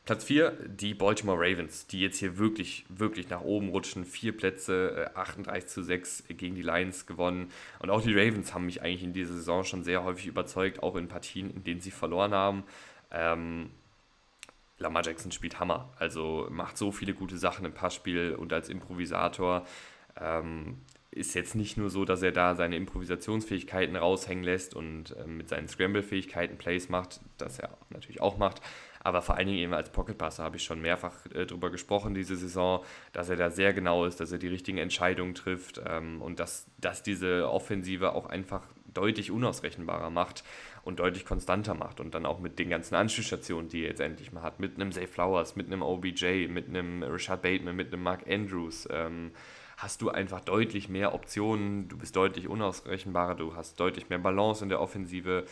Platz 4, die Baltimore Ravens, die jetzt hier wirklich, wirklich nach oben rutschen. Vier Plätze, 38 äh, zu 6 gegen die Lions gewonnen. Und auch die Ravens haben mich eigentlich in dieser Saison schon sehr häufig überzeugt, auch in Partien, in denen sie verloren haben. Ähm, Lamar Jackson spielt Hammer, also macht so viele gute Sachen im Passspiel und als Improvisator. Ähm, ist jetzt nicht nur so, dass er da seine Improvisationsfähigkeiten raushängen lässt und äh, mit seinen Scramble-Fähigkeiten Plays macht, das er natürlich auch macht, aber vor allen Dingen eben als Pocketpasser habe ich schon mehrfach äh, darüber gesprochen diese Saison, dass er da sehr genau ist, dass er die richtigen Entscheidungen trifft ähm, und dass, dass diese Offensive auch einfach deutlich unausrechenbarer macht und deutlich konstanter macht und dann auch mit den ganzen Anschlussstationen, die er jetzt endlich mal hat, mit einem Zay Flowers, mit einem OBJ, mit einem Richard Bateman, mit einem Mark Andrews, ähm, hast du einfach deutlich mehr Optionen, du bist deutlich unausrechenbarer, du hast deutlich mehr Balance in der Offensive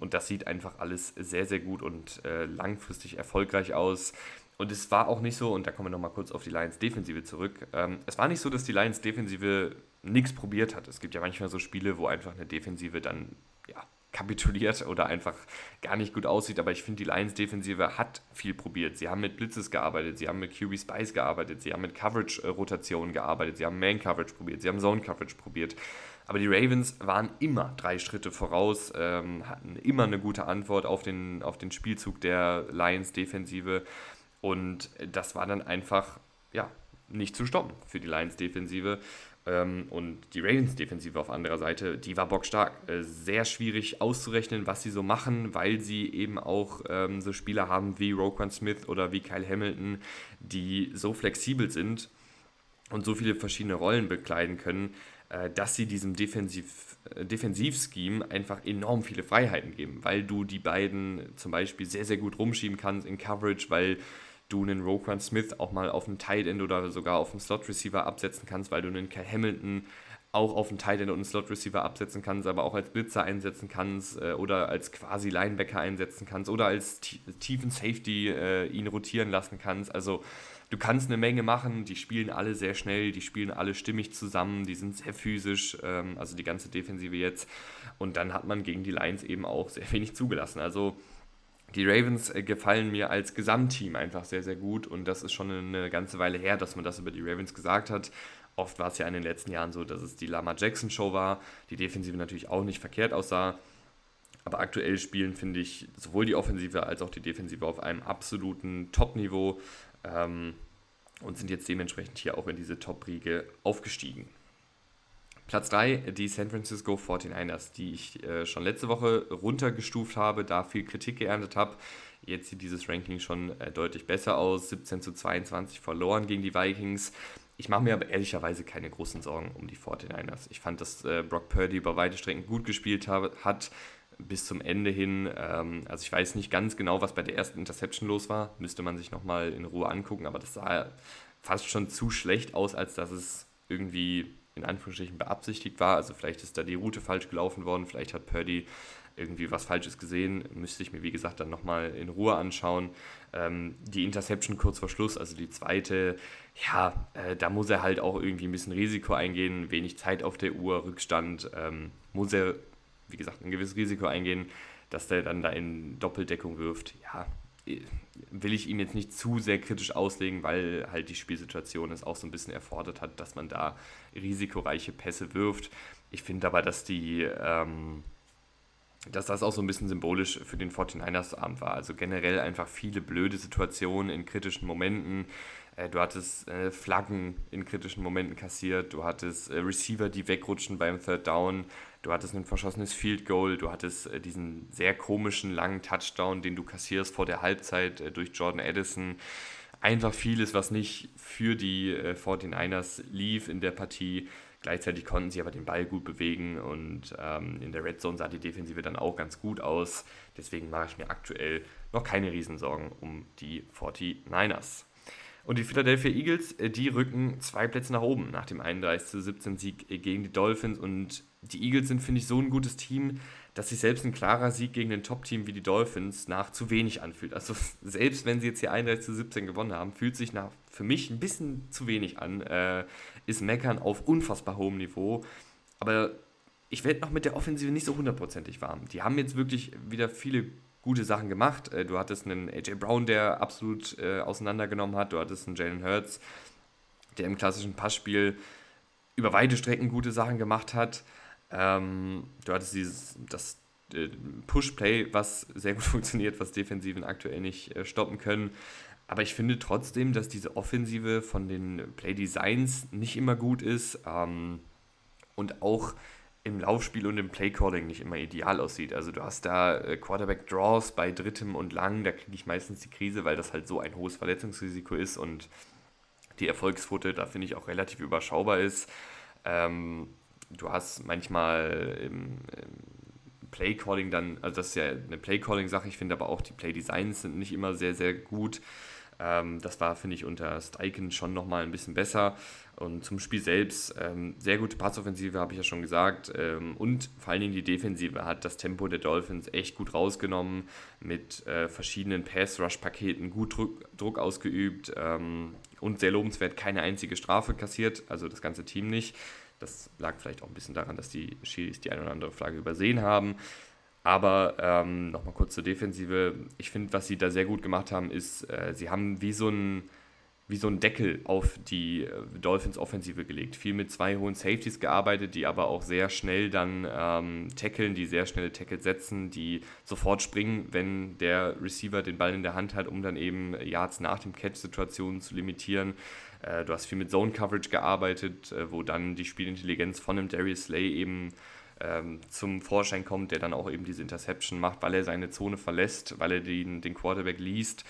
und das sieht einfach alles sehr, sehr gut und äh, langfristig erfolgreich aus. Und es war auch nicht so, und da kommen wir nochmal kurz auf die Lions-Defensive zurück, ähm, es war nicht so, dass die Lions-Defensive nichts probiert hat. Es gibt ja manchmal so Spiele, wo einfach eine Defensive dann ja, kapituliert oder einfach gar nicht gut aussieht. Aber ich finde, die Lions-Defensive hat viel probiert. Sie haben mit Blitzes gearbeitet, sie haben mit QB Spice gearbeitet, sie haben mit Coverage-Rotationen gearbeitet, sie haben Man-Coverage probiert, sie haben Zone-Coverage probiert. Aber die Ravens waren immer drei Schritte voraus, ähm, hatten immer eine gute Antwort auf den, auf den Spielzug der Lions-Defensive. Und das war dann einfach ja, nicht zu stoppen für die Lions-Defensive. Ähm, und die Ravens-Defensive auf anderer Seite, die war bockstark. Äh, sehr schwierig auszurechnen, was sie so machen, weil sie eben auch ähm, so Spieler haben wie Roquan Smith oder wie Kyle Hamilton, die so flexibel sind und so viele verschiedene Rollen bekleiden können, dass sie diesem Defensiv, äh, Defensivscheme einfach enorm viele Freiheiten geben, weil du die beiden zum Beispiel sehr, sehr gut rumschieben kannst in Coverage, weil du einen Roquan Smith auch mal auf einen Tight End oder sogar auf einen Slot Receiver absetzen kannst, weil du einen Kyle Hamilton auch auf einen Tight End und einen Slot Receiver absetzen kannst, aber auch als Blitzer einsetzen kannst äh, oder als quasi Linebacker einsetzen kannst oder als tiefen Safety äh, ihn rotieren lassen kannst. Also du kannst eine Menge machen, die spielen alle sehr schnell, die spielen alle stimmig zusammen, die sind sehr physisch, ähm, also die ganze Defensive jetzt. Und dann hat man gegen die Lions eben auch sehr wenig zugelassen. Also die Ravens äh, gefallen mir als Gesamtteam einfach sehr, sehr gut und das ist schon eine ganze Weile her, dass man das über die Ravens gesagt hat. Oft war es ja in den letzten Jahren so, dass es die Lama Jackson Show war, die Defensive natürlich auch nicht verkehrt aussah. Aber aktuell spielen, finde ich, sowohl die Offensive als auch die Defensive auf einem absoluten Top-Niveau ähm, und sind jetzt dementsprechend hier auch in diese Top-Riege aufgestiegen. Platz 3, die San Francisco 49ers, die ich äh, schon letzte Woche runtergestuft habe, da viel Kritik geerntet habe. Jetzt sieht dieses Ranking schon äh, deutlich besser aus. 17 zu 22 verloren gegen die Vikings. Ich mache mir aber ehrlicherweise keine großen Sorgen um die 49ers. Ich fand, dass äh, Brock Purdy über weite Strecken gut gespielt habe, hat bis zum Ende hin. Ähm, also ich weiß nicht ganz genau, was bei der ersten Interception los war. Müsste man sich nochmal in Ruhe angucken, aber das sah fast schon zu schlecht aus, als dass es irgendwie in Anführungsstrichen beabsichtigt war. Also vielleicht ist da die Route falsch gelaufen worden, vielleicht hat Purdy irgendwie was Falsches gesehen. Müsste ich mir, wie gesagt, dann nochmal in Ruhe anschauen. Ähm, die Interception kurz vor Schluss, also die zweite, ja, äh, da muss er halt auch irgendwie ein bisschen Risiko eingehen, wenig Zeit auf der Uhr, Rückstand, ähm, muss er, wie gesagt, ein gewisses Risiko eingehen, dass der dann da in Doppeldeckung wirft. Ja, will ich ihm jetzt nicht zu sehr kritisch auslegen, weil halt die Spielsituation es auch so ein bisschen erfordert hat, dass man da risikoreiche Pässe wirft. Ich finde aber, dass die, ähm, dass das auch so ein bisschen symbolisch für den 49ers Abend war. Also generell einfach viele blöde Situationen in kritischen Momenten. Äh, du hattest äh, Flaggen in kritischen Momenten kassiert, du hattest äh, Receiver, die wegrutschen beim Third Down, du hattest ein verschossenes Field Goal, du hattest äh, diesen sehr komischen langen Touchdown, den du kassierst vor der Halbzeit äh, durch Jordan Addison. Einfach vieles, was nicht für die äh, 49ers lief in der Partie. Gleichzeitig konnten sie aber den Ball gut bewegen und ähm, in der Red Zone sah die Defensive dann auch ganz gut aus. Deswegen mache ich mir aktuell noch keine Riesensorgen um die 49ers. Und die Philadelphia Eagles, äh, die rücken zwei Plätze nach oben nach dem 31 zu 17 Sieg äh, gegen die Dolphins. Und die Eagles sind, finde ich, so ein gutes Team, dass sich selbst ein klarer Sieg gegen ein Top-Team wie die Dolphins nach zu wenig anfühlt. Also selbst wenn sie jetzt hier 31 zu 17 gewonnen haben, fühlt sich nach für mich ein bisschen zu wenig an. Äh, ist Meckern auf unfassbar hohem Niveau. Aber ich werde noch mit der Offensive nicht so hundertprozentig warm. Die haben jetzt wirklich wieder viele gute Sachen gemacht. Äh, du hattest einen AJ Brown, der absolut äh, auseinandergenommen hat. Du hattest einen Jalen Hurts, der im klassischen Passspiel über weite Strecken gute Sachen gemacht hat. Ähm, du hattest dieses, das äh, Push-Play, was sehr gut funktioniert, was Defensiven aktuell nicht äh, stoppen können. Aber ich finde trotzdem, dass diese Offensive von den Play-Designs nicht immer gut ist ähm, und auch im Laufspiel und im Playcalling nicht immer ideal aussieht. Also du hast da äh, Quarterback-Draws bei drittem und lang, da kriege ich meistens die Krise, weil das halt so ein hohes Verletzungsrisiko ist und die Erfolgsquote da finde ich auch relativ überschaubar ist. Ähm, du hast manchmal im, im Playcalling dann, also das ist ja eine Playcalling-Sache, ich finde aber auch die Play-Designs sind nicht immer sehr, sehr gut. Ähm, das war, finde ich, unter Steichen schon nochmal ein bisschen besser. Und zum Spiel selbst, ähm, sehr gute Passoffensive, habe ich ja schon gesagt. Ähm, und vor allen Dingen die Defensive hat das Tempo der Dolphins echt gut rausgenommen, mit äh, verschiedenen Pass-Rush-Paketen gut Druck, Druck ausgeübt ähm, und sehr lobenswert keine einzige Strafe kassiert, also das ganze Team nicht. Das lag vielleicht auch ein bisschen daran, dass die Schiris die eine oder andere Flagge übersehen haben. Aber ähm, nochmal kurz zur Defensive. Ich finde, was sie da sehr gut gemacht haben, ist, äh, sie haben wie so ein wie so ein Deckel auf die äh, Dolphins Offensive gelegt. Viel mit zwei hohen Safeties gearbeitet, die aber auch sehr schnell dann ähm, tackeln, die sehr schnelle Tackles setzen, die sofort springen, wenn der Receiver den Ball in der Hand hat, um dann eben Yards nach dem Catch-Situationen zu limitieren. Äh, du hast viel mit Zone Coverage gearbeitet, äh, wo dann die Spielintelligenz von einem Darius Slay eben ähm, zum Vorschein kommt, der dann auch eben diese Interception macht, weil er seine Zone verlässt, weil er den, den Quarterback liest.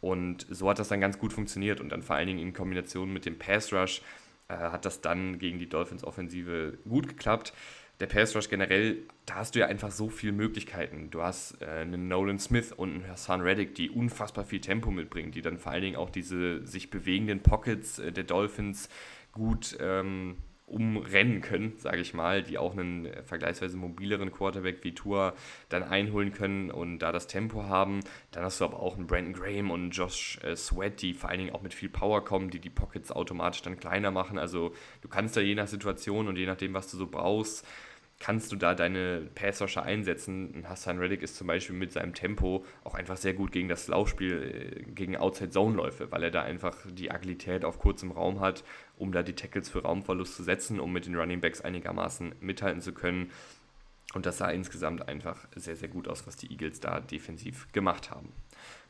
Und so hat das dann ganz gut funktioniert und dann vor allen Dingen in Kombination mit dem Pass Rush äh, hat das dann gegen die Dolphins Offensive gut geklappt. Der Pass Rush generell, da hast du ja einfach so viele Möglichkeiten. Du hast äh, einen Nolan Smith und einen Hassan Reddick, die unfassbar viel Tempo mitbringen, die dann vor allen Dingen auch diese sich bewegenden Pockets äh, der Dolphins gut ähm, umrennen können, sage ich mal, die auch einen äh, vergleichsweise mobileren Quarterback wie Tour dann einholen können und da das Tempo haben. Dann hast du aber auch einen Brandon Graham und einen Josh äh, Sweat, die vor allen Dingen auch mit viel Power kommen, die die Pockets automatisch dann kleiner machen. Also du kannst da je nach Situation und je nachdem, was du so brauchst, kannst du da deine Passrusher einsetzen. Hassan Reddick ist zum Beispiel mit seinem Tempo auch einfach sehr gut gegen das Laufspiel, äh, gegen Outside-Zone-Läufe, weil er da einfach die Agilität auf kurzem Raum hat, um da die Tackles für Raumverlust zu setzen, um mit den Running Backs einigermaßen mithalten zu können. Und das sah insgesamt einfach sehr, sehr gut aus, was die Eagles da defensiv gemacht haben.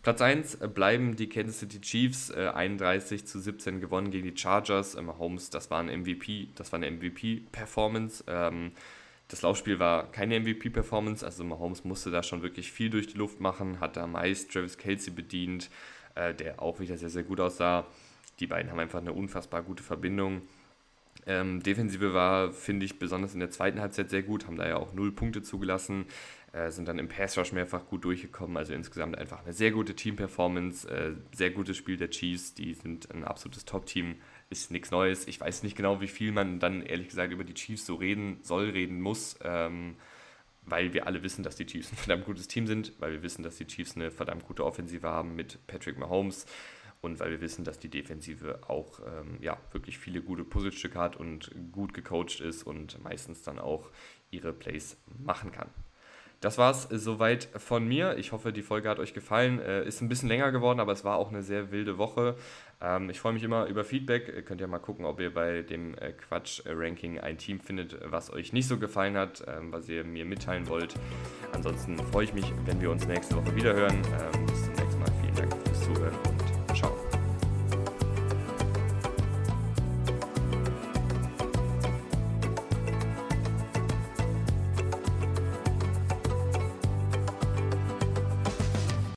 Platz 1 bleiben die Kansas City Chiefs, äh, 31 zu 17 gewonnen gegen die Chargers. Ähm, Holmes, das war ein MVP, das war eine MVP-Performance. Ähm, das Laufspiel war keine MVP-Performance, also Mahomes musste da schon wirklich viel durch die Luft machen, hat da meist Travis Kelsey bedient, äh, der auch wieder sehr, sehr gut aussah. Die beiden haben einfach eine unfassbar gute Verbindung. Ähm, Defensive war, finde ich, besonders in der zweiten Halbzeit sehr gut, haben da ja auch null Punkte zugelassen, äh, sind dann im Pass Rush mehrfach gut durchgekommen. Also insgesamt einfach eine sehr gute Team-Performance, äh, sehr gutes Spiel der Chiefs. Die sind ein absolutes Top-Team ist nichts Neues. Ich weiß nicht genau, wie viel man dann ehrlich gesagt über die Chiefs so reden soll, reden muss, ähm, weil wir alle wissen, dass die Chiefs ein verdammt gutes Team sind, weil wir wissen, dass die Chiefs eine verdammt gute Offensive haben mit Patrick Mahomes und weil wir wissen, dass die Defensive auch ähm, ja, wirklich viele gute Puzzlestücke hat und gut gecoacht ist und meistens dann auch ihre Plays machen kann. Das war es soweit von mir. Ich hoffe, die Folge hat euch gefallen. Äh, ist ein bisschen länger geworden, aber es war auch eine sehr wilde Woche. Ähm, ich freue mich immer über Feedback. Ihr könnt ja mal gucken, ob ihr bei dem äh, Quatsch-Ranking ein Team findet, was euch nicht so gefallen hat, ähm, was ihr mir mitteilen wollt. Ansonsten freue ich mich, wenn wir uns nächste Woche wieder hören. Ähm, bis zum